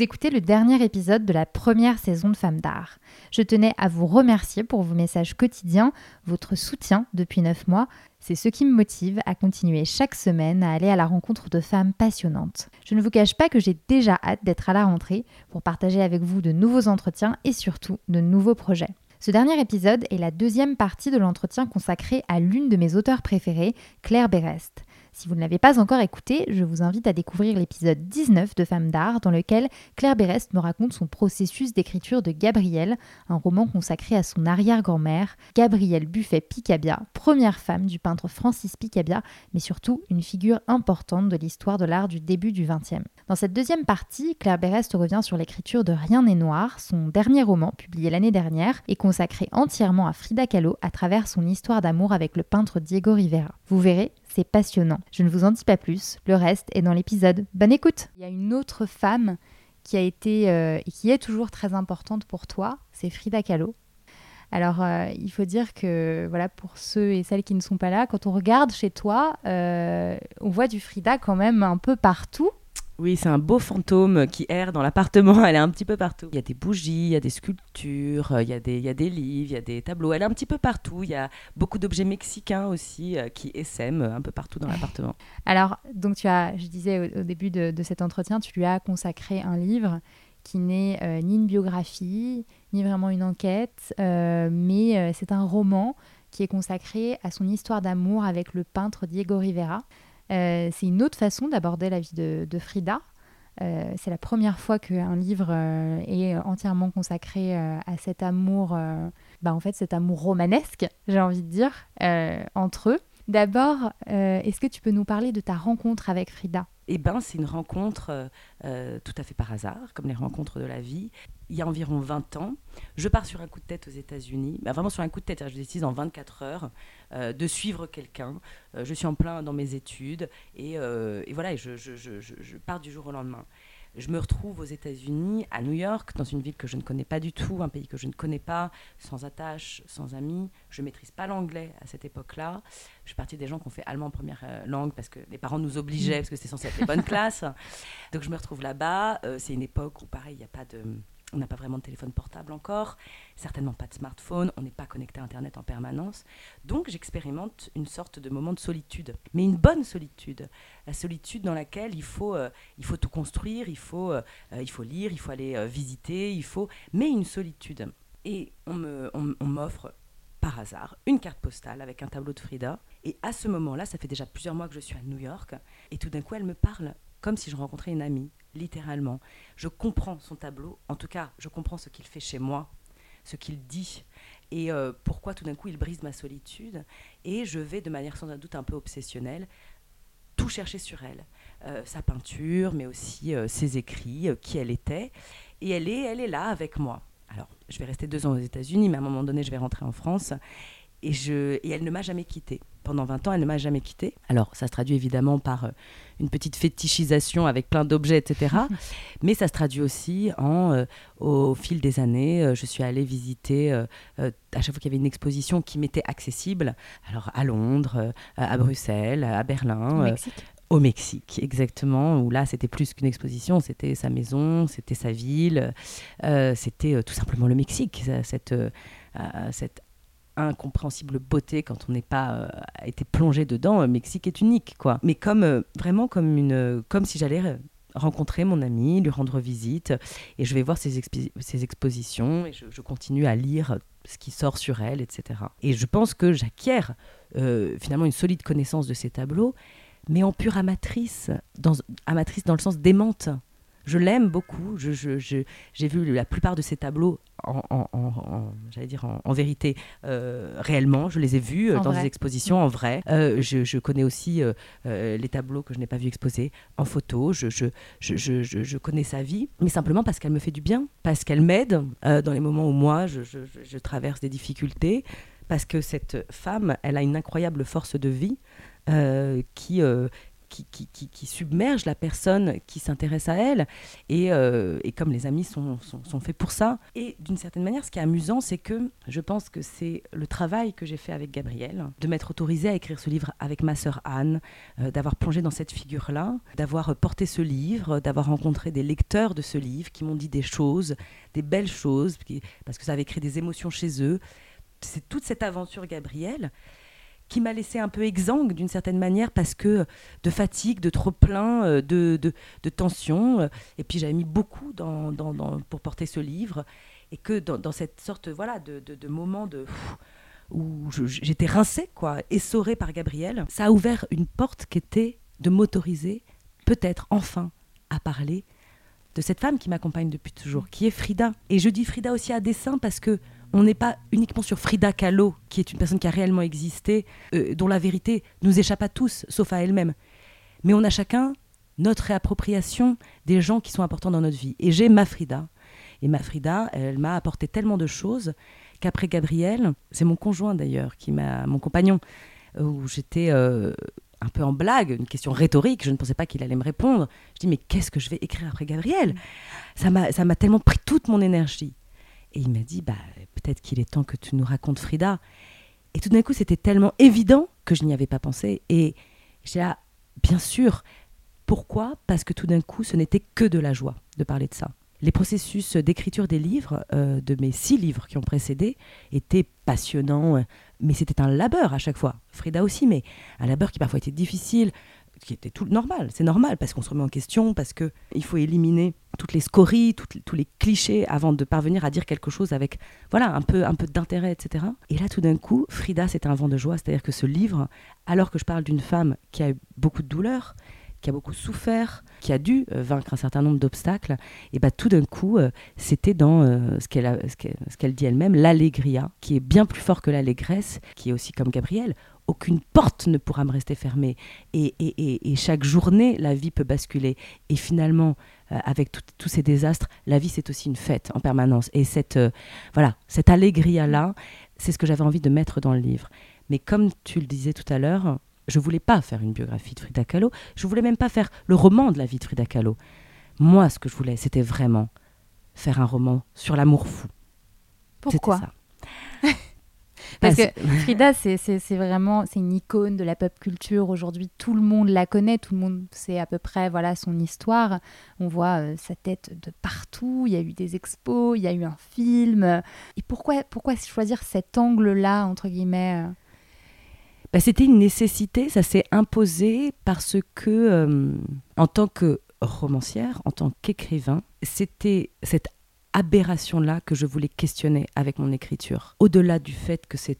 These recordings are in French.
Vous écoutez le dernier épisode de la première saison de Femmes d'Art. Je tenais à vous remercier pour vos messages quotidiens, votre soutien depuis 9 mois. C'est ce qui me motive à continuer chaque semaine à aller à la rencontre de femmes passionnantes. Je ne vous cache pas que j'ai déjà hâte d'être à la rentrée pour partager avec vous de nouveaux entretiens et surtout de nouveaux projets. Ce dernier épisode est la deuxième partie de l'entretien consacré à l'une de mes auteurs préférées, Claire Berest. Si vous ne l'avez pas encore écouté, je vous invite à découvrir l'épisode 19 de Femmes d'art dans lequel Claire Berest me raconte son processus d'écriture de Gabrielle, un roman consacré à son arrière-grand-mère, Gabrielle Buffet-Picabia, première femme du peintre Francis Picabia, mais surtout une figure importante de l'histoire de l'art du début du XXe. Dans cette deuxième partie, Claire Berest revient sur l'écriture de Rien n'est noir, son dernier roman publié l'année dernière et consacré entièrement à Frida Kahlo à travers son histoire d'amour avec le peintre Diego Rivera. Vous verrez, c'est passionnant. Je ne vous en dis pas plus, le reste est dans l'épisode. Bonne écoute Il y a une autre femme qui a été euh, et qui est toujours très importante pour toi, c'est Frida Kahlo. Alors, euh, il faut dire que, voilà, pour ceux et celles qui ne sont pas là, quand on regarde chez toi, euh, on voit du Frida quand même un peu partout. Oui, c'est un beau fantôme qui erre dans l'appartement. Elle est un petit peu partout. Il y a des bougies, il y a des sculptures, euh, il y a des, il y a des livres, il y a des tableaux. Elle est un petit peu partout. Il y a beaucoup d'objets mexicains aussi euh, qui essaiment un peu partout dans l'appartement. Alors, donc tu as, je disais au, début de, cet entretien, tu lui as consacré un livre qui n'est euh, ni une biographie, ni vraiment une enquête, mais c'est un roman qui est consacré à son histoire d'amour avec le peintre Diego Rivera. Euh, c'est une autre façon d'aborder la vie de, Frida. Euh, c'est la première fois qu'un livre euh, est entièrement consacré à cet amour, bah en fait cet amour romanesque, j'ai envie de dire, entre eux. D'abord, est-ce que tu peux nous parler de ta rencontre avec Frida? Eh bien, c'est une rencontre tout à fait par hasard, comme les rencontres de la vie il y a environ 20 ans. Je pars sur un coup de tête aux États-Unis, bah, vraiment sur un coup de tête. Je décide en 24 heures euh, de suivre quelqu'un. Euh, je suis en plein dans mes études et, euh, voilà, je, pars du jour au lendemain. Je me retrouve aux États-Unis, à New York, dans une ville que je ne connais pas du tout, un pays que je ne connais pas, sans attache, sans amis. Je maîtrise pas l'anglais à cette époque-là. Je suis partie des gens qui ont fait allemand en première langue parce que les parents nous obligeaient, parce que c'était censé être les bonnes classes. Donc je me retrouve là-bas. c'est une époque où, pareil, il n'y a pas de on n'a pas vraiment de téléphone portable encore, certainement pas de smartphone, on n'est pas connecté à Internet en permanence. Donc j'expérimente une sorte de moment de solitude, mais une bonne solitude. La solitude dans laquelle il faut, euh, il faut tout construire, il faut, euh, il faut lire, il faut aller euh, visiter, il faut... mais une solitude. Et on m'offre on, par hasard une carte postale avec un tableau de Frida. Et à ce moment-là, ça fait déjà plusieurs mois que je suis à New York, et tout d'un coup, elle me parle comme si je rencontrais une amie littéralement. Je comprends son tableau, en tout cas, je comprends ce qu'il fait chez moi, ce qu'il dit, et euh, pourquoi tout d'un coup il brise ma solitude. Et je vais, de manière sans doute un peu obsessionnelle, tout chercher sur elle. Euh, sa peinture, mais aussi euh, ses écrits, qui elle était. Et elle est, elle est là avec moi. Alors, je vais rester deux ans aux États-Unis, mais à un moment donné, je vais rentrer en France. Et, je, et elle ne m'a jamais quittée. Pendant 20 ans, elle ne m'a jamais quittée. Alors, ça se traduit évidemment par euh, une petite fétichisation avec plein d'objets, etc. Mais ça se traduit aussi en, euh, au fil des années, euh, je suis allée visiter, à chaque fois qu'il y avait une exposition qui m'était accessible, alors à Londres, à Bruxelles, à Berlin. Au Mexique au Mexique, exactement, où là, c'était plus qu'une exposition, c'était sa maison, c'était sa ville, c'était tout simplement le Mexique, cette, cette incompréhensible beauté quand on n'est pas euh, été plongé dedans. Euh, Mexique est unique, quoi. Mais comme euh, vraiment comme une, comme si j'allais rencontrer mon ami, lui rendre visite, et je vais voir ses, expositions, et je, continue à lire ce qui sort sur elle, etc. Et je pense que j'acquiers finalement une solide connaissance de ces tableaux, mais en pure amatrice, dans, amatrice dans le sens démente. Je l'aime beaucoup. J'ai je, je, vu la plupart de ses tableaux en, en, j'allais dire en, vérité euh, réellement. Je les ai vus euh, dans des expositions en vrai. Euh, je, connais aussi les tableaux que je n'ai pas vus exposés en photo. Je, je, connais sa vie, mais simplement parce qu'elle me fait du bien, parce qu'elle m'aide dans les moments où moi je, traverse des difficultés, parce que cette femme, elle a une incroyable force de vie qui qui, submerge la personne qui s'intéresse à elle. Et, euh, comme les amis sont, sont, faits pour ça. Et d'une certaine manière, ce qui est amusant, c'est que je pense que c'est le travail que j'ai fait avec Gabriel, de m'être autorisée à écrire ce livre avec ma sœur Anne, euh, d'avoir plongé dans cette figure-là, d'avoir porté ce livre, d'avoir rencontré des lecteurs de ce livre qui m'ont dit des choses, des belles choses, parce que ça avait créé des émotions chez eux. C'est toute cette aventure Gabriel qui m'a laissé un peu exsangue d'une certaine manière parce que de fatigue, de trop plein, euh, de, de, tension. Euh, et puis j'avais mis beaucoup dans, pour porter ce livre. Et que dans, cette sorte voilà, de, de moment de, où j'étais rincée, quoi, essorée par Gabriel, ça a ouvert une porte qui était de m'autoriser, peut-être enfin, à parler de cette femme qui m'accompagne depuis toujours, qui est Frida. Et je dis Frida aussi à dessein parce que on n'est pas uniquement sur Frida Kahlo, qui est une personne qui a réellement existé, euh, dont la vérité nous échappe à tous, sauf à elle-même. Mais on a chacun notre réappropriation des gens qui sont importants dans notre vie. Et j'ai ma Frida. Et ma Frida, elle m'a apporté tellement de choses qu'après Gabriel, c'est mon conjoint d'ailleurs, qui m'a, mon compagnon, où j'étais euh, un peu en blague, une question rhétorique, je ne pensais pas qu'il allait me répondre. Je dis mais qu'est-ce que je vais écrire après Gabriel? Ça m'a, ça m'a tellement pris toute mon énergie. Et il m'a dit, bah, peut-être qu'il est temps que tu nous racontes Frida. Et tout d'un coup, c'était tellement évident que je n'y avais pas pensé. Et j'ai là, bien sûr. Pourquoi? Parce que tout d'un coup, ce n'était que de la joie de parler de ça. Les processus d'écriture des livres, euh, de mes six livres qui ont précédé, étaient passionnants, euh, mais c'était un labeur à chaque fois. Frida aussi, mais un labeur qui parfois était difficile, qui était tout normal. C'est normal parce qu'on se remet en question, parce que il faut éliminer toutes les scories, tous les clichés avant de parvenir à dire quelque chose avec voilà un peu un peu d'intérêt, etc. Et là, tout d'un coup, Frida, c'est un vent de joie, c'est-à-dire que ce livre, alors que je parle d'une femme qui a eu beaucoup de douleurs, qui a beaucoup souffert, qui a dû euh, vaincre un certain nombre d'obstacles, et bah tout d'un coup, euh, c'était dans euh, ce qu'elle dit elle-même, l'allégria, qui est bien plus fort que l'allégresse, qui est aussi comme Gabriel, aucune porte ne pourra me rester fermée. Et, chaque journée, la vie peut basculer. Et finalement, avec tous ces désastres, la vie, c'est aussi une fête en permanence. Et cette, voilà, cette allégria-là, c'est ce que j'avais envie de mettre dans le livre. Mais comme tu le disais tout à l'heure, je voulais pas faire une biographie de Frida Kahlo. Je voulais même pas faire le roman de la vie de Frida Kahlo. Moi, ce que je voulais, c'était vraiment faire un roman sur l'amour fou. Pourquoi ça. Parce que Frida, c'est vraiment c'est une icône de la pop culture. Aujourd'hui, tout le monde la connaît, tout le monde sait à peu près voilà son histoire. On voit euh, sa tête de partout. Il y a eu des expos, il y a eu un film. Et pourquoi, pourquoi choisir cet angle-là, entre guillemets euh? Bah, C'était une nécessité, ça s'est imposé parce que, euh, en tant que romancière, en tant qu'écrivain, c'était cette aberration-là que je voulais questionner avec mon écriture. Au-delà du fait que c'est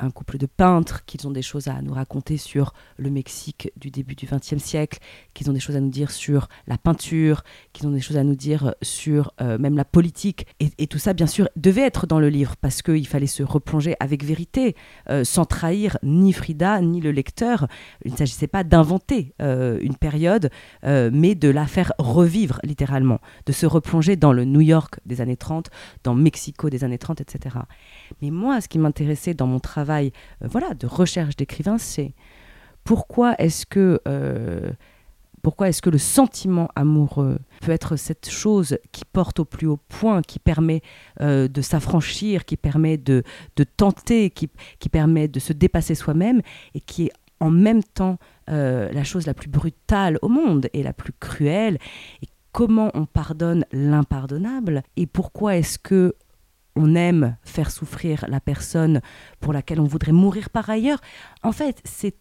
un couple de peintres, qu'ils ont des choses à nous raconter sur le Mexique du début du XXe siècle, qu'ils ont des choses à nous dire sur la peinture, qu'ils ont des choses à nous dire sur euh, même la politique. Et, tout ça, bien sûr, devait être dans le livre parce qu'il fallait se replonger avec vérité, euh, sans trahir ni Frida ni le lecteur. Il ne s'agissait pas d'inventer euh, une période, mais de la faire revivre littéralement, de se replonger dans le New York des années 30, dans Mexico des années 30, etc. Mais moi, ce qui m'intéressait dans mon travail euh, voilà, de recherche d'écrivain, c'est pourquoi est-ce que, euh, pourquoi est-ce que le sentiment amoureux peut être cette chose qui porte au plus haut point, qui permet euh, de s'affranchir, qui permet de, de tenter, qui, qui, permet de se dépasser soi-même et qui est en même temps la chose la plus brutale au monde et la plus cruelle? Et comment on pardonne l'impardonnable et pourquoi est-ce que on aime faire souffrir la personne pour laquelle on voudrait mourir par ailleurs. En fait, c'est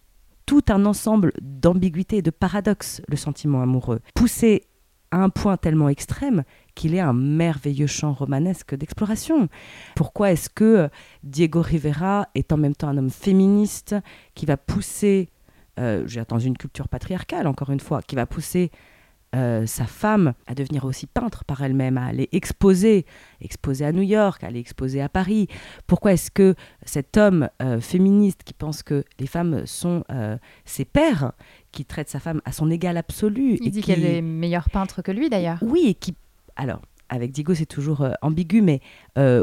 tout un ensemble d'ambiguïtés et de paradoxes, le sentiment amoureux, poussé à un point tellement extrême qu'il est un merveilleux champ romanesque d'exploration. Pourquoi est-ce que Diego Rivera est en même temps un homme féministe qui va pousser, euh, j'ai une culture patriarcale encore une fois, qui va pousser euh, sa femme à devenir aussi peintre par elle-même, à aller exposer, exposer à New York, à aller exposer à Paris Pourquoi est-ce que cet homme euh, féministe qui pense que les femmes sont euh, ses pères, qui traite sa femme à son égal absolu Il dit qu'elle est meilleure peintre que lui d'ailleurs. Oui, et qui... Alors, avec Diego, c'est toujours ambigu, mais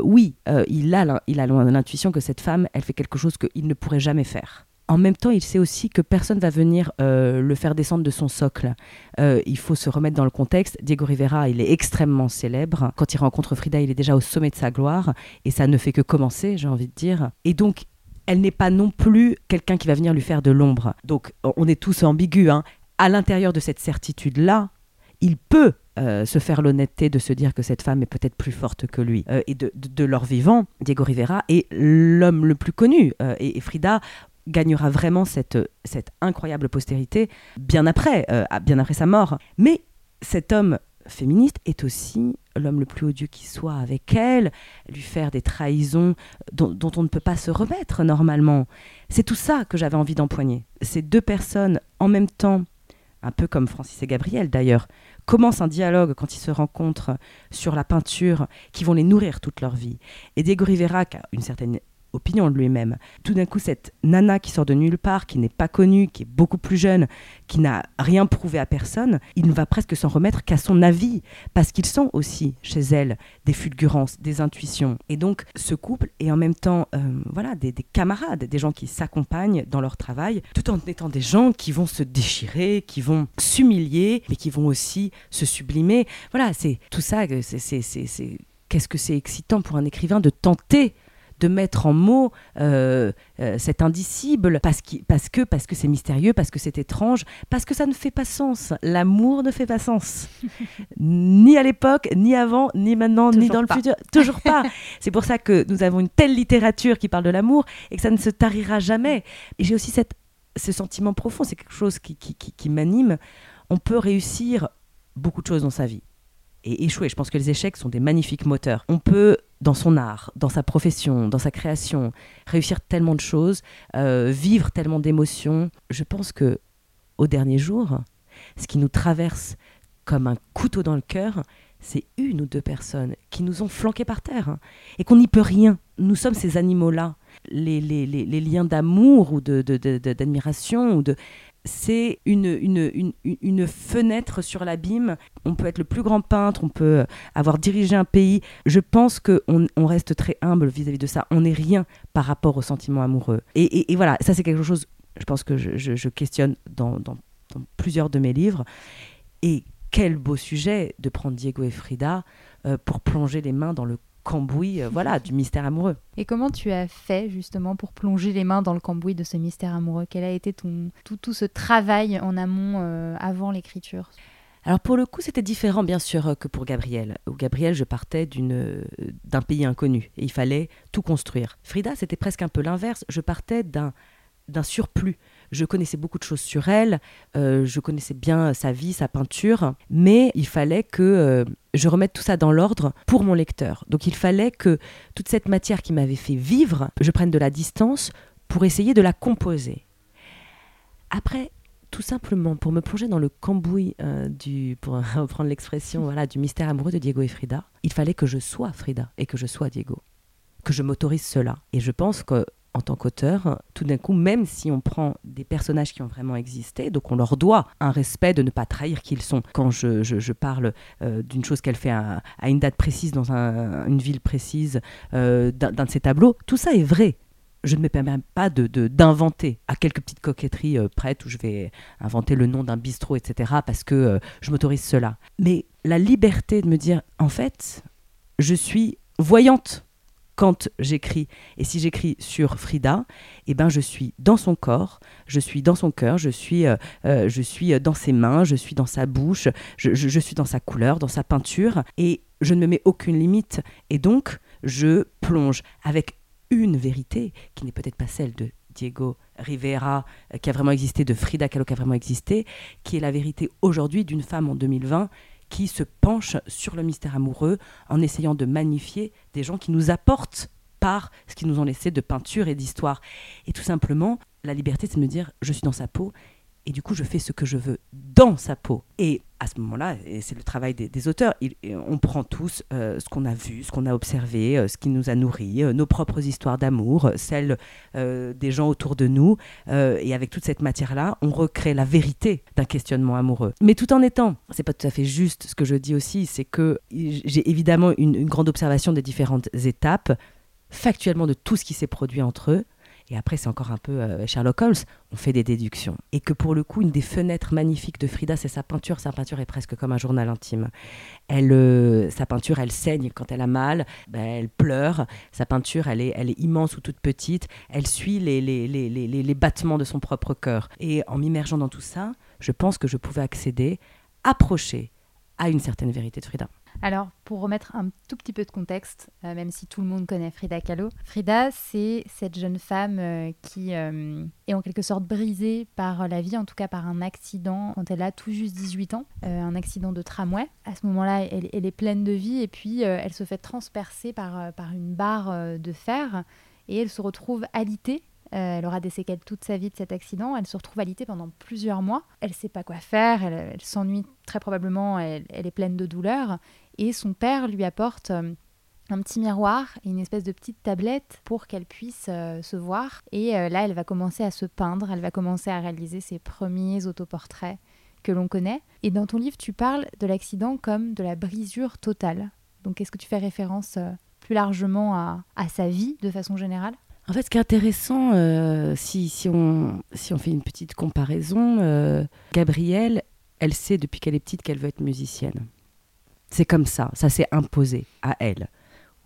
oui, il a il a l'intuition que cette femme, elle fait quelque chose qu'il ne pourrait jamais faire. En même temps, il sait aussi que personne va venir euh, le faire descendre de son socle. Euh, il faut se remettre dans le contexte. Diego Rivera, il est extrêmement célèbre. Quand il rencontre Frida, il est déjà au sommet de sa gloire. Et ça ne fait que commencer, j'ai envie de dire. Et donc, elle n'est pas non plus quelqu'un qui va venir lui faire de l'ombre. Donc, on est tous ambigus. Hein. À l'intérieur de cette certitude-là, il peut euh, se faire l'honnêteté de se dire que cette femme est peut-être plus forte que lui. et de, leur vivant, Diego Rivera est l'homme le plus connu. et, Frida, gagnera vraiment cette, cette incroyable postérité bien après, euh, bien après sa mort. Mais cet homme féministe est aussi l'homme le plus odieux qui soit avec elle, lui faire des trahisons dont, on ne peut pas se remettre normalement. C'est tout ça que j'avais envie d'empoigner. Ces deux personnes en même temps, un peu comme Francis et Gabriel d'ailleurs, commencent un dialogue quand ils se rencontrent sur la peinture qui vont les nourrir toute leur vie. Et Diego Rivera, qui a une certaine opinion de lui-même. Tout d'un coup, cette nana qui sort de nulle part, qui n'est pas connue, qui est beaucoup plus jeune, qui n'a rien prouvé à personne, il ne va presque s'en remettre qu'à son avis, parce qu'ils sont aussi chez elle des fulgurances, des intuitions. Et donc, ce couple est en même temps, euh, voilà, des, camarades, des gens qui s'accompagnent dans leur travail, tout en étant des gens qui vont se déchirer, qui vont s'humilier, mais qui vont aussi se sublimer. Voilà, c'est tout ça. C'est qu'est-ce que c'est excitant pour un écrivain de tenter de mettre en mots euh, euh, cet indicible parce, parce que parce que c'est mystérieux, parce que c'est étrange, parce que ça ne fait pas sens. L'amour ne fait pas sens. ni à l'époque, ni avant, ni maintenant, ni dans le futur. Toujours pas. c'est pour ça que nous avons une telle littérature qui parle de l'amour et que ça ne se tarira jamais. Et j'ai aussi cette, ce sentiment profond, c'est quelque chose qui, qui, qui m'anime. On peut réussir beaucoup de choses dans sa vie et échouer. Je pense que les échecs sont des magnifiques moteurs. On peut, dans son art, dans sa profession, dans sa création, réussir tellement de choses, euh, vivre tellement d'émotions. Je pense que, au dernier jour, ce qui nous traverse comme un couteau dans le cœur, c'est une ou deux personnes qui nous ont flanqués par terre hein, et qu'on n'y peut rien. Nous sommes ces animaux-là. Les, liens d'amour ou d'admiration de, ou de c'est une, une, une, fenêtre sur l'abîme. On peut être le plus grand peintre, on peut avoir dirigé un pays. Je pense qu'on on reste très humble vis-à-vis de ça. On n'est rien par rapport au sentiment amoureux. Et, voilà, ça c'est quelque chose, je pense que je, questionne dans, dans, plusieurs de mes livres. Et quel beau sujet de prendre Diego et Frida euh, pour plonger les mains dans le cambouis euh, voilà, du mystère amoureux. Et comment tu as fait justement pour plonger les mains dans le cambouis de ce mystère amoureux? Quel a été ton, tout, tout ce travail en amont euh, avant l'écriture? Alors pour le coup, c'était différent bien sûr euh, que pour Gabriel. Où Gabriel, je partais d'une, d'un pays inconnu et il fallait tout construire. Frida, c'était presque un peu l'inverse. Je partais d'un, d'un surplus. Je connaissais beaucoup de choses sur elle, euh, je connaissais bien sa vie, sa peinture, mais il fallait que euh, je remette tout ça dans l'ordre pour mon lecteur. Donc il fallait que toute cette matière qui m'avait fait vivre, je prenne de la distance pour essayer de la composer. Après, tout simplement pour me plonger dans le cambouis euh, du, pour reprendre l'expression voilà, du mystère amoureux de Diego et Frida, il fallait que je sois Frida et que je sois Diego, que je m'autorise cela. Et je pense que en tant qu'auteur, tout d'un coup, même si on prend des personnages qui ont vraiment existé, donc on leur doit un respect de ne pas trahir qui ils sont. Quand je, parle euh, d'une chose qu'elle fait à, une date précise, dans une ville précise, euh, d'un de ses tableaux, tout ça est vrai. Je ne me permets pas d'inventer de, d'inventer à quelques petites coquetteries euh, prêtes où je vais inventer le nom d'un bistrot, etc., parce que je m'autorise cela. Mais la liberté de me dire, en fait, je suis voyante quand j'écris. Et si j'écris sur Frida, eh ben, je suis dans son corps, je suis dans son cœur, je suis, euh, euh, je suis dans ses mains, je suis dans sa bouche, je, je, suis dans sa couleur, dans sa peinture, et je ne me mets aucune limite. Et donc, je plonge avec une vérité qui n'est peut-être pas celle de Diego Rivera, euh, qui a vraiment existé, de Frida Kahlo qui a vraiment existé, qui est la vérité aujourd'hui d'une femme en 2020 qui se penche sur le mystère amoureux en essayant de magnifier des gens qui nous apportent par ce qu'ils nous ont laissé de peinture et d'histoire. Et tout simplement, la liberté, c'est de me dire, je suis dans sa peau et du coup je fais ce que je veux dans sa peau. Et à ce moment-là, et c'est le travail des, auteurs, on prend tous euh, ce qu'on a vu, ce qu'on a observé, euh, ce qui nous a nourris, euh, nos propres histoires d'amour, celles des gens autour de nous, et avec toute cette matière-là, on recrée la vérité d'un questionnement amoureux. Mais tout en étant, c'est pas tout à fait juste ce que je dis aussi, c'est que j'ai évidemment une grande observation des différentes étapes, factuellement de tout ce qui s'est produit entre eux, et après c'est encore un peu euh, Sherlock Holmes, on fait des déductions. Et que pour le coup, une des fenêtres magnifiques de Frida, c'est sa peinture. Sa peinture est presque comme un journal intime. Elle, euh, sa peinture, elle saigne quand elle a mal, ben, elle pleure. Sa peinture, elle est, immense ou toute petite. Elle suit les, les battements de son propre cœur. Et en m'immergeant dans tout ça, je pense que je pouvais accéder, approcher à une certaine vérité de Frida. Alors, pour remettre un tout petit peu de contexte, euh, même si tout le monde connaît Frida Kahlo, Frida, c'est cette jeune femme euh, qui euh, est en quelque sorte brisée par la vie, en tout cas par un accident quand elle a tout juste 18 ans, un accident de tramway. À ce moment-là, elle, elle, est pleine de vie et puis elle se fait transpercer par, par une barre de fer et elle se retrouve alitée elle aura des séquelles toute sa vie de cet accident. Elle se retrouve alitée pendant plusieurs mois. Elle ne sait pas quoi faire. Elle, s'ennuie très probablement. Elle, est pleine de douleur. Et son père lui apporte euh, un petit miroir et une espèce de petite tablette pour qu'elle puisse euh, se voir. Et là, elle va commencer à se peindre. Elle va commencer à réaliser ses premiers autoportraits que l'on connaît. Et dans ton livre, tu parles de l'accident comme de la brisure totale. Donc, est-ce que tu fais référence plus largement à sa vie de façon générale? En fait, ce qui est intéressant, euh, si, si, on, si on fait une petite comparaison, euh, Gabrielle, elle sait depuis qu'elle est petite qu'elle veut être musicienne. C'est comme ça, ça s'est imposé à elle.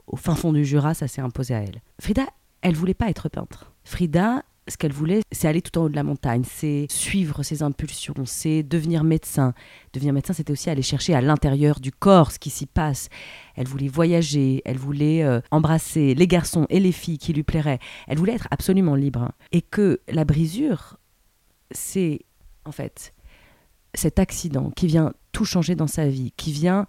Au fin fond du Jura, ça s'est imposé à elle. Frida, elle voulait pas être peintre. Frida, ce qu'elle voulait, c'est aller tout en haut de la montagne, c'est suivre ses impulsions, c'est devenir médecin. Devenir médecin, c'était aussi aller chercher à l'intérieur du corps ce qui s'y passe. Elle voulait voyager, elle voulait euh, embrasser les garçons et les filles qui lui plairaient. Elle voulait être absolument libre. Et que la brisure, c'est en fait cet accident qui vient tout changer dans sa vie, qui vient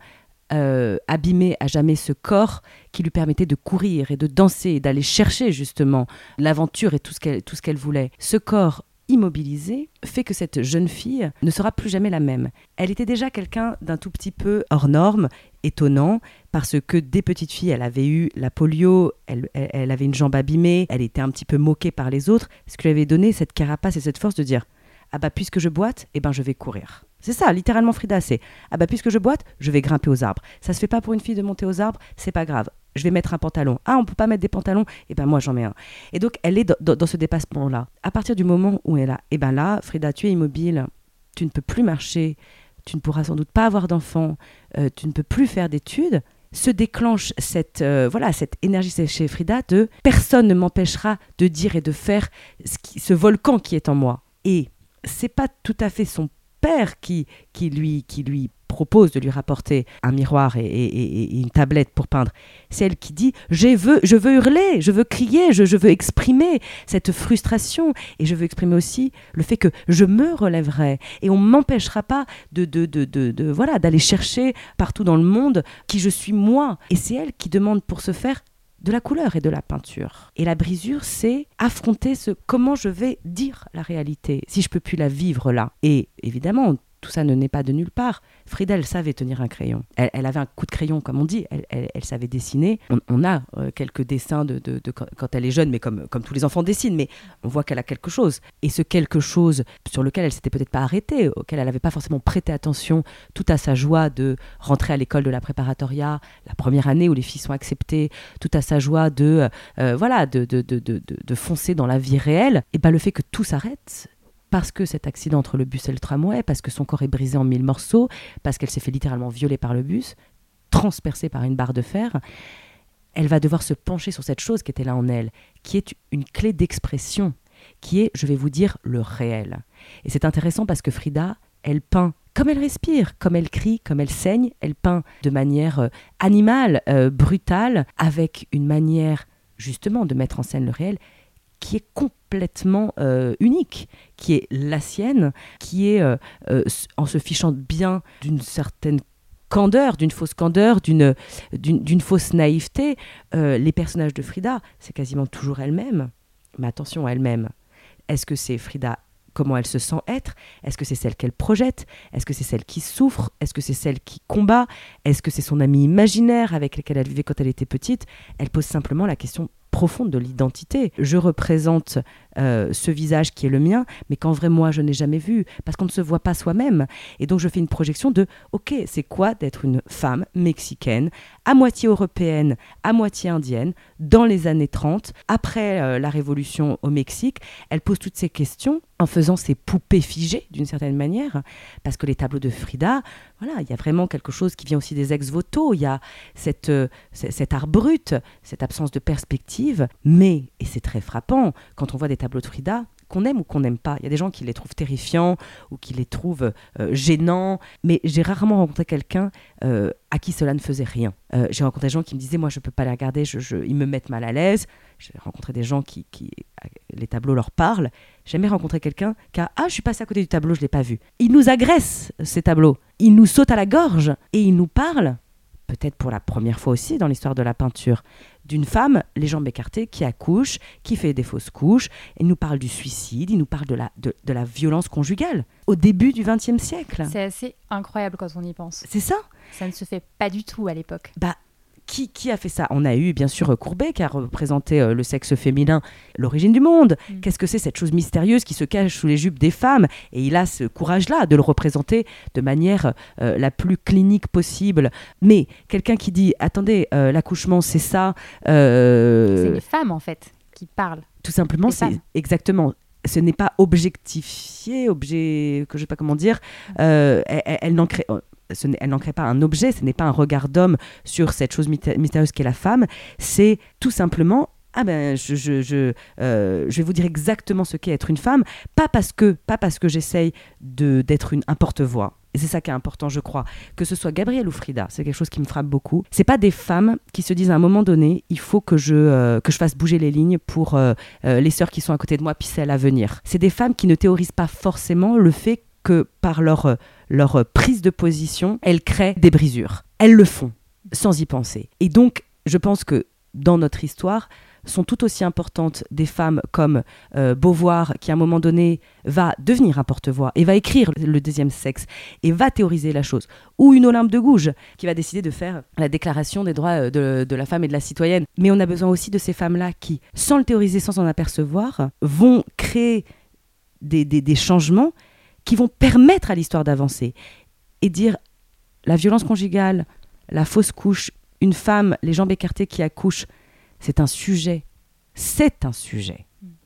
euh, abîmer à jamais ce corps qui lui permettait de courir et de danser, d'aller chercher justement l'aventure et tout ce qu'elle, tout ce qu'elle voulait. Ce corps immobilisé fait que cette jeune fille ne sera plus jamais la même. Elle était déjà quelqu'un d'un tout petit peu hors norme, étonnant, parce que dès petite fille, elle avait eu la polio, elle, elle, avait une jambe abîmée, elle était un petit peu moquée par les autres, ce qui lui avait donné cette carapace et cette force de dire ah bah puisque je boite, eh ben je vais courir. C'est ça, littéralement Frida, c'est ah bah puisque je boite, je vais grimper aux arbres. Ça se fait pas pour une fille de monter aux arbres, c'est pas grave. Je vais mettre un pantalon. Ah, on peut pas mettre des pantalons? Eh ben moi j'en mets un. Et donc elle est dans, ce dépassement-là. À partir du moment où elle est là, eh ben là, Frida, tu es immobile, tu ne peux plus marcher, tu ne pourras sans doute pas avoir d'enfants, euh, tu ne peux plus faire d'études se déclenche cette euh, voilà cette énergie chez Frida de personne ne m'empêchera de dire et de faire ce, ce volcan qui est en moi. Et c'est pas tout à fait son père qui, qui, lui, qui lui propose de lui rapporter un miroir et, une tablette pour peindre. C'est elle qui dit je veux, je veux hurler, je veux crier, je, veux exprimer cette frustration et je veux exprimer aussi le fait que je me relèverai et on m'empêchera pas de, de, de, de voilà d'aller chercher partout dans le monde qui je suis moi. Et c'est elle qui demande pour ce faire de la couleur et de la peinture. Et la brisure, c'est affronter ce comment je vais dire la réalité, si je peux plus la vivre là. Et évidemment, tout ça ne naît pas de nulle part. Frida, elle savait tenir un crayon. Elle, avait un coup de crayon, comme on dit. Elle, savait dessiner. On, a euh, quelques dessins de, quand elle est jeune, mais comme, comme tous les enfants dessinent. Mais on voit qu'elle a quelque chose. Et ce quelque chose sur lequel elle s'était peut-être pas arrêtée, auquel elle n'avait pas forcément prêté attention, tout à sa joie de rentrer à l'école de la préparatoria, la première année où les filles sont acceptées, tout à sa joie de euh, voilà de, de, foncer dans la vie réelle. Et ben le fait que tout s'arrête parce que cet accident entre le bus et le tramway, parce que son corps est brisé en mille morceaux, parce qu'elle s'est fait littéralement violer par le bus, transpercée par une barre de fer, elle va devoir se pencher sur cette chose qui était là en elle, qui est une clé d'expression, qui est, je vais vous dire, le réel. Et c'est intéressant parce que Frida, elle peint comme elle respire, comme elle crie, comme elle saigne, elle peint de manière euh, animale, euh, brutale, avec une manière justement de mettre en scène le réel qui est complètement euh, unique, qui est la sienne, qui est, euh, euh, en se fichant bien d'une certaine candeur, d'une fausse candeur, d'une, d'une, fausse naïveté, les personnages de Frida, c'est quasiment toujours elle-même. Mais attention, elle-même. Est-ce que c'est Frida comment elle se sent être? Est-ce que c'est celle qu'elle projette? Est-ce que c'est celle qui souffre? Est-ce que c'est celle qui combat? Est-ce que c'est son amie imaginaire avec laquelle elle vivait quand elle était petite? Elle pose simplement la question profonde de l'identité. Je représente euh, ce visage qui est le mien, mais qu'en vrai, moi, je n'ai jamais vu, parce qu'on ne se voit pas soi-même. Et donc, je fais une projection de, OK, c'est quoi d'être une femme mexicaine, à moitié européenne, à moitié indienne, dans les années 30, après euh, la révolution au Mexique. Elle pose toutes ces questions en faisant ces poupées figées, d'une certaine manière, parce que les tableaux de Frida, voilà, il y a vraiment quelque chose qui vient aussi des ex-voto, il y a cette, euh, cet art brut, cette absence de perspective, mais, et c'est très frappant, quand on voit des tableaux de Frida, qu'on aime ou qu'on n'aime pas. Il y a des gens qui les trouvent terrifiants ou qui les trouvent euh, gênants, mais j'ai rarement rencontré quelqu'un euh, à qui cela ne faisait rien. Euh, j'ai rencontré des gens qui me disaient, moi je ne peux pas les regarder, ils me mettent mal à l'aise. J'ai rencontré des gens qui, qui, les tableaux leur parlent. J'ai jamais rencontré quelqu'un qui a, ah je suis passé à côté du tableau, je ne l'ai pas vu. Ils nous agressent, ces tableaux. Ils nous sautent à la gorge et ils nous parlent peut-être pour la première fois aussi dans l'histoire de la peinture, d'une femme, les jambes écartées, qui accouche, qui fait des fausses couches. Il nous parle du suicide, il nous parle de la, de, la violence conjugale au début du XXe siècle. C'est assez incroyable quand on y pense. C'est ça? Ça ne se fait pas du tout à l'époque. Bah, qui, a fait ça? On a eu bien sûr Courbet qui a représenté euh, le sexe féminin, l'origine du monde. Mm. Qu'est-ce que c'est cette chose mystérieuse qui se cache sous les jupes des femmes? Et il a ce courage-là de le représenter de manière euh, la plus clinique possible. Mais quelqu'un qui dit attendez, euh, l'accouchement c'est ça. C'est les femmes en fait qui parlent. Tout simplement, c'est exactement ce n'est pas objectifié, objet, que je sais pas comment dire. Elle, elle n'en crée, elle n'en crée pas un objet, ce n'est pas un regard d'homme sur cette chose mystérieuse qu'est la femme, c'est tout simplement ah ben je, je, je, euh, je, vais vous dire exactement ce qu'est être une femme, pas parce que pas parce que j'essaye d'être une un porte-voix. Et c'est ça qui est important, je crois. Que ce soit Gabrielle ou Frida, c'est quelque chose qui me frappe beaucoup. C'est pas des femmes qui se disent à un moment donné, il faut que je, euh, que je fasse bouger les lignes pour euh, les sœurs qui sont à côté de moi, puis celles à venir. C'est des femmes qui ne théorisent pas forcément le fait que par leur leur prise de position, elles créent des brisures. Elles le font, sans y penser. Et donc, je pense que dans notre histoire, sont tout aussi importantes des femmes comme euh, Beauvoir, qui à un moment donné va devenir un porte-voix et va écrire le deuxième sexe et va théoriser la chose, ou une Olympe de Gouges, qui va décider de faire la déclaration des droits euh, de, la femme et de la citoyenne. Mais on a besoin aussi de ces femmes-là qui, sans le théoriser, sans en apercevoir, vont créer des changements qui vont permettre à l'histoire d'avancer et dire la violence conjugale, la fausse couche, une femme, les jambes écartées qui accouchent, c'est un sujet. C'est un sujet.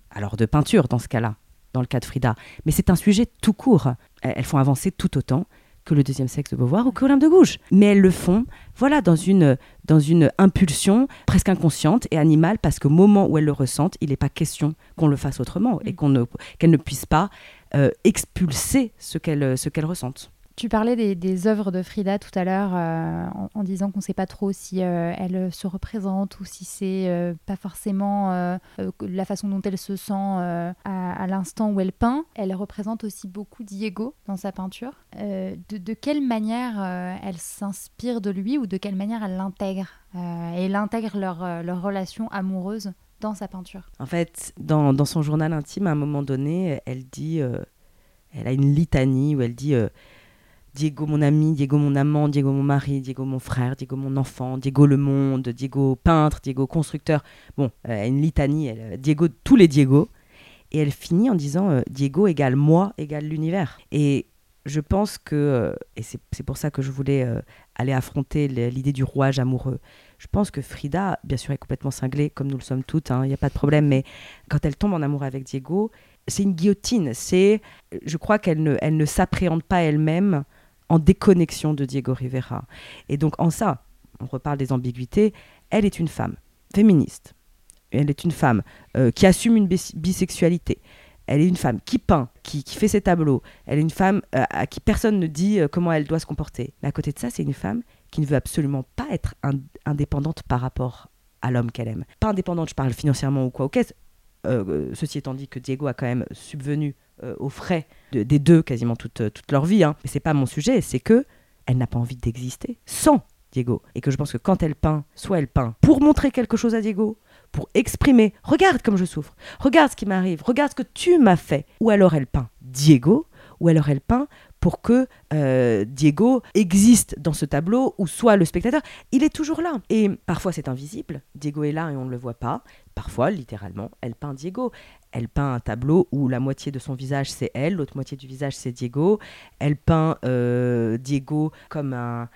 Alors de peinture dans ce cas-là, dans le cas de Frida, mais c'est un sujet tout court. Elles font avancer tout autant que le deuxième sexe de Beauvoir ou que Olympe de Gouges. Mais elles le font, voilà, dans une, dans une impulsion presque inconsciente et animale, parce qu'au moment où elles le ressentent, il n'est pas question qu'on le fasse autrement et mm. qu'on ne, qu'elles ne puissent pas euh, expulser ce qu'elles ce qu'elle ressentent. Tu parlais des, œuvres de Frida tout à l'heure euh, en, disant qu'on ne sait pas trop si euh, elle se représente ou si c'est pas forcément la façon dont elle se sent à, l'instant où elle peint. Elle représente aussi beaucoup Diego dans sa peinture. De, quelle manière elle s'inspire de lui ou de quelle manière elle l'intègre Et elle intègre leur, relation amoureuse dans sa peinture? En fait, dans, dans, son journal intime, à un moment donné, elle dit, euh, elle a une litanie où elle dit euh, Diego mon ami, Diego mon amant, Diego mon mari, Diego mon frère, Diego mon enfant, Diego le monde, Diego peintre, Diego constructeur. Bon, a une litanie, elle, Diego, tous les Diego. Et elle finit en disant euh, Diego égale moi égale l'univers. Et je pense que, et c'est pour ça que je voulais aller affronter l'idée du rouage amoureux, je pense que Frida, bien sûr, est complètement cinglée, comme nous le sommes toutes, il hein, n'y a pas de problème, mais quand elle tombe en amour avec Diego, c'est une guillotine. C'est, je crois qu'elle ne, elle ne s'appréhende pas elle-même en déconnexion de Diego Rivera. Et donc, en ça, on reparle des ambiguïtés, elle est une femme féministe. Elle est une femme euh, qui assume une bisexualité. Elle est une femme qui peint, qui, fait ses tableaux. Elle est une femme euh, à qui personne ne dit euh, comment elle doit se comporter. Mais à côté de ça, c'est une femme qui ne veut absolument pas être indépendante par rapport à l'homme qu'elle aime. Pas indépendante, je parle financièrement ou quoi, ok. Euh, ceci étant dit que Diego a quand même subvenu euh, aux frais des deux quasiment toute, euh, toute leur vie. Hein. Mais c'est pas mon sujet, c'est que elle n'a pas envie d'exister sans Diego. Et que je pense que quand elle peint, soit elle peint pour montrer quelque chose à Diego, pour exprimer Regarde comme je souffre, regarde ce qui m'arrive, regarde ce que tu m'as fait. Ou alors elle peint Diego, ou alors elle peint pour que euh, Diego existe dans ce tableau ou soit le spectateur. Il est toujours là. Et parfois c'est invisible. Diego est là et on ne le voit pas. Parfois, littéralement, elle peint Diego. Elle peint un tableau où la moitié de son visage c'est elle, l'autre moitié du visage c'est Diego. Elle peint euh, Diego comme un,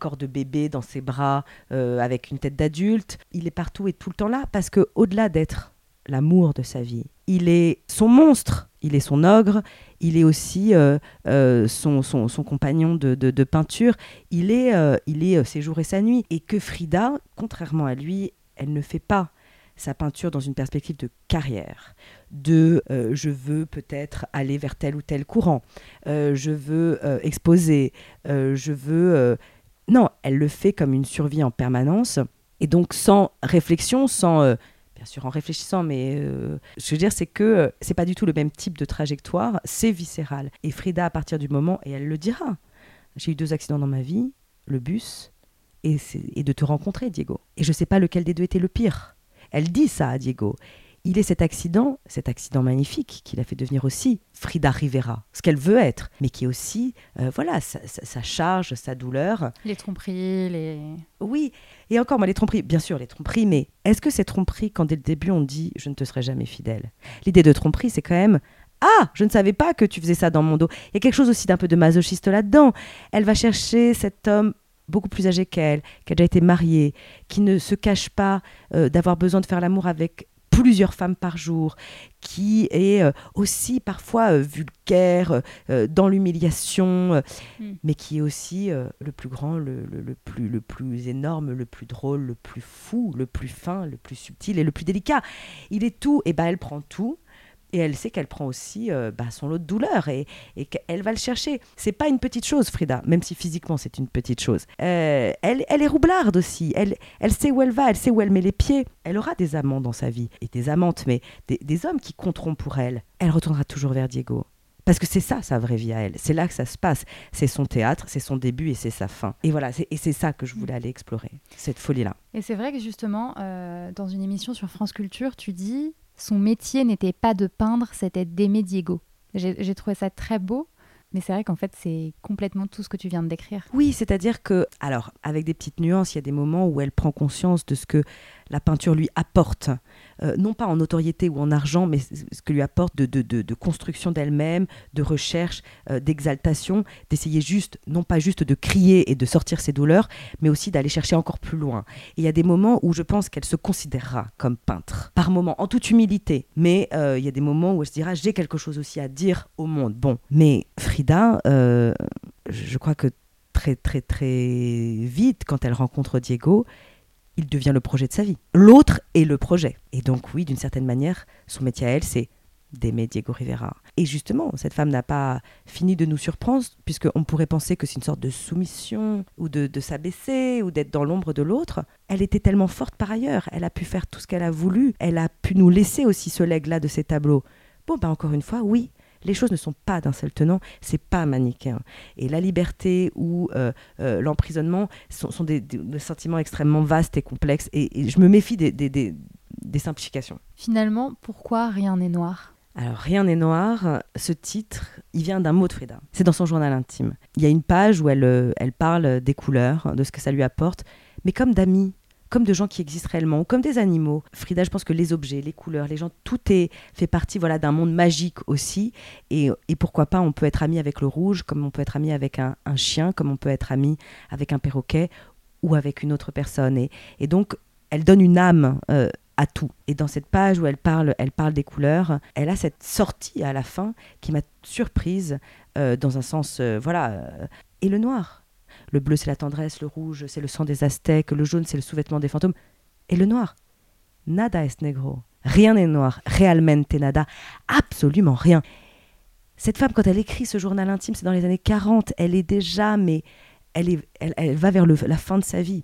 corps de bébé dans ses bras euh, avec une tête d'adulte. Il est partout et tout le temps là parce que au-delà d'être l'amour de sa vie, il est son monstre, il est son ogre, il est aussi euh, euh, son, compagnon de, peinture, il est, il est ses jours et sa nuit. Et que Frida, contrairement à lui, elle ne fait pas sa peinture dans une perspective de carrière, de euh, je veux peut-être aller vers tel ou tel courant, euh, je veux euh, exposer, je veux... Non, elle le fait comme une survie en permanence, et donc sans réflexion, sans... bien sûr en réfléchissant, mais je veux dire, c'est que c'est pas du tout le même type de trajectoire, c'est viscéral. Et Frida, à partir du moment, et elle le dira, j'ai eu deux accidents dans ma vie, le bus, et, et de te rencontrer, Diego. Et je sais pas lequel des deux était le pire. Elle dit ça à Diego. Il est cet accident, cet accident magnifique qui l'a fait devenir aussi Frida Rivera, ce qu'elle veut être, mais qui est aussi, euh, voilà, sa, charge, sa douleur. Les tromperies, les... Oui, et encore, moi, les tromperies, bien sûr, les tromperies, mais est-ce que ces tromperies, quand dès le début on dit « je ne te serai jamais fidèle », l'idée de tromperie, c'est quand même ah, je ne savais pas que tu faisais ça dans mon dos. Il y a quelque chose aussi d'un peu de masochiste là-dedans. Elle va chercher cet homme beaucoup plus âgée qu'elle, qui a déjà été mariée, qui ne se cache pas euh, d'avoir besoin de faire l'amour avec plusieurs femmes par jour, qui est euh, aussi parfois euh, vulgaire, dans l'humiliation, hmm. mais qui est aussi le plus grand, le, le, plus, le plus énorme, le plus drôle, le plus fou, le plus fin, le plus subtil et le plus délicat. Il est tout, et ben elle prend tout, et elle sait qu'elle prend aussi euh, bah, son lot de douleur et, qu'elle va le chercher. C'est pas une petite chose, Frida, même si physiquement c'est une petite chose. Euh, elle, est roublarde aussi. Elle, elle sait où elle va, elle sait où elle met les pieds. Elle aura des amants dans sa vie, et des amantes, mais des, hommes qui compteront pour elle. Elle retournera toujours vers Diego. Parce que c'est ça sa vraie vie à elle. C'est là que ça se passe. C'est son théâtre, c'est son début et c'est sa fin. Et voilà, et c'est ça que je voulais aller explorer, cette folie-là. Et c'est vrai que justement, euh, dans une émission sur France Culture, tu dis son métier n'était pas de peindre, c'était d'aimer Diego. J'ai trouvé ça très beau. Mais c'est vrai qu'en fait, c'est complètement tout ce que tu viens de décrire. Oui, c'est-à-dire que, alors, avec des petites nuances, il y a des moments où elle prend conscience de ce que la peinture lui apporte, euh, non pas en notoriété ou en argent, mais ce que lui apporte de, construction d'elle-même, de recherche, euh, d'exaltation, d'essayer juste, non pas juste de crier et de sortir ses douleurs, mais aussi d'aller chercher encore plus loin. Et il y a des moments où je pense qu'elle se considérera comme peintre, par moments, en toute humilité, mais euh, il y a des moments où elle se dira, j'ai quelque chose aussi à dire au monde. Bon, mais Frida, je crois que très très très vite, quand elle rencontre Diego, il devient le projet de sa vie. L'autre est le projet. Et donc oui, d'une certaine manière, son métier à elle, c'est d'aimer Diego Rivera. Et justement, cette femme n'a pas fini de nous surprendre, puisqu'on pourrait penser que c'est une sorte de soumission, ou de, s'abaisser, ou d'être dans l'ombre de l'autre. Elle était tellement forte par ailleurs, elle a pu faire tout ce qu'elle a voulu, elle a pu nous laisser aussi ce legs-là de ses tableaux. Bon, ben encore une fois, oui, les choses ne sont pas d'un seul tenant, c'est pas manichéen. Et la liberté ou euh, euh, l'emprisonnement sont, des, sentiments extrêmement vastes et complexes, et, je me méfie des, des, simplifications. Finalement, pourquoi rien n'est noir? Alors, Rien n'est noir, ce titre, il vient d'un mot de Frida. C'est dans son journal intime. Il y a une page où elle, euh, elle parle des couleurs, de ce que ça lui apporte, mais comme d'amis, comme de gens qui existent réellement, comme des animaux. Frida, je pense que les objets, les couleurs, les gens, tout est fait partie voilà d'un monde magique aussi. Et, pourquoi pas, on peut être ami avec le rouge, comme on peut être ami avec un, chien, comme on peut être ami avec un perroquet ou avec une autre personne. Et, et donc, elle donne une âme. Euh, à tout. Et dans cette page où elle parle, elle parle des couleurs, elle a cette sortie à la fin qui m'a surprise euh, dans un sens, euh, voilà. et le noir, le bleu, c'est la tendresse, le rouge, c'est le sang des Aztèques, le jaune, c'est le sous-vêtement des fantômes. Et le noir, nada es negro. Rien n'est noir, realmente nada, absolument rien. Cette femme, quand elle écrit ce journal intime, c'est dans les années 40, elle est déjà, mais elle, est, elle, va vers la fin de sa vie.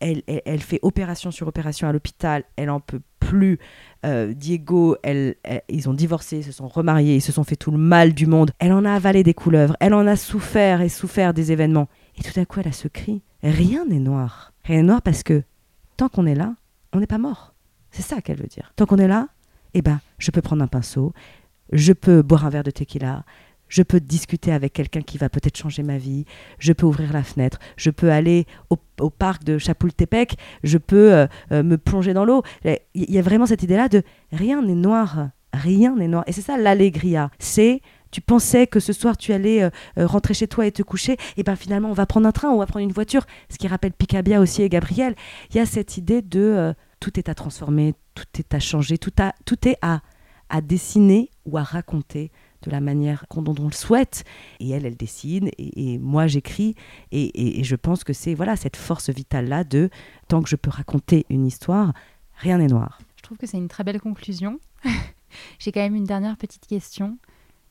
Elle, elle, fait opération sur opération à l'hôpital, elle en peut plus. Euh, Diego, elle, ils ont divorcé, se sont remariés, ils se sont fait tout le mal du monde. Elle en a avalé des couleuvres, elle en a souffert et souffert des événements. Et tout à coup, elle a ce cri. Rien n'est noir. Rien n'est noir parce que tant qu'on est là, on n'est pas mort. C'est ça qu'elle veut dire. Tant qu'on est là, eh ben, je peux prendre un pinceau, je peux boire un verre de tequila, je peux discuter avec quelqu'un qui va peut-être changer ma vie, je peux ouvrir la fenêtre, je peux aller au, parc de Chapultepec, je peux euh, euh, me plonger dans l'eau. Il y a vraiment cette idée-là de rien n'est noir, rien n'est noir. Et c'est ça l'allégria. C'est tu pensais que ce soir tu allais euh, rentrer chez toi et te coucher, et ben finalement on va prendre un train, on va prendre une voiture, ce qui rappelle Picabia aussi et Gabriel. Il y a cette idée de tout est à transformer, tout est à changer, tout, tout est à, à dessiner ou à raconter de la manière dont on le souhaite. Et elle, elle dessine, et, moi j'écris, et, je pense que c'est voilà cette force vitale-là de tant que je peux raconter une histoire, rien n'est noir. Je trouve que c'est une très belle conclusion. J'ai quand même une dernière petite question.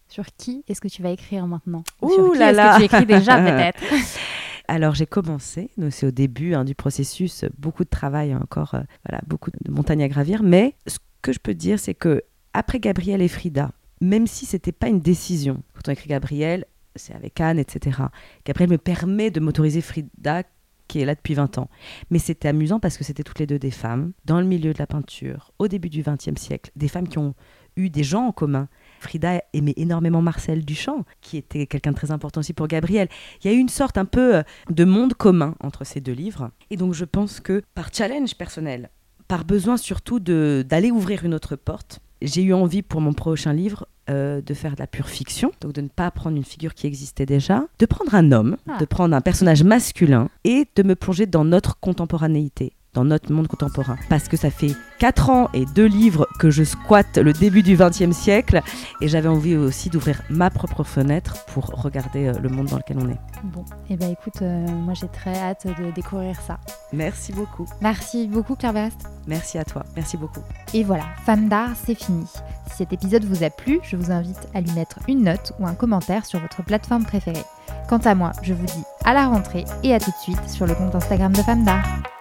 Sur qui est-ce que tu vas écrire maintenant Ouh Sur qui est-ce que tu écris déjà peut-être Alors j'ai commencé, c'est au début hein, du processus, beaucoup de travail encore, euh, voilà, beaucoup de montagnes à gravir. Mais ce que je peux dire, c'est que après Gabriel et Frida, même si c'était pas une décision. Quand on écrit Gabriel, c'est avec Anne, etc. Gabriel me permet de m'autoriser Frida, qui est là depuis 20 ans. Mais c'était amusant parce que c'était toutes les deux des femmes, dans le milieu de la peinture, au début du XXe siècle, des femmes qui ont eu des gens en commun. Frida aimait énormément Marcel Duchamp, qui était quelqu'un de très important aussi pour Gabriel. Il y a eu une sorte un peu euh, de monde commun entre ces deux livres. Et donc je pense que par challenge personnel, par besoin surtout d'aller ouvrir une autre porte, j'ai eu envie pour mon prochain livre euh, de faire de la pure fiction, donc de ne pas prendre une figure qui existait déjà, de prendre un homme, ah. de prendre un personnage masculin et de me plonger dans notre contemporanéité dans notre monde contemporain. Parce que ça fait 4 ans et 2 livres que je squatte le début du XXe siècle et j'avais envie aussi d'ouvrir ma propre fenêtre pour regarder euh, le monde dans lequel on est. Bon, et eh ben écoute, euh, moi j'ai très hâte de découvrir ça. Merci beaucoup. Merci beaucoup Claire. Merci à toi, merci beaucoup. Et voilà, Femme d'art, c'est fini. Si cet épisode vous a plu, je vous invite à lui mettre une note ou un commentaire sur votre plateforme préférée. Quant à moi, je vous dis à la rentrée et à tout de suite sur le compte Instagram de Femme d'art.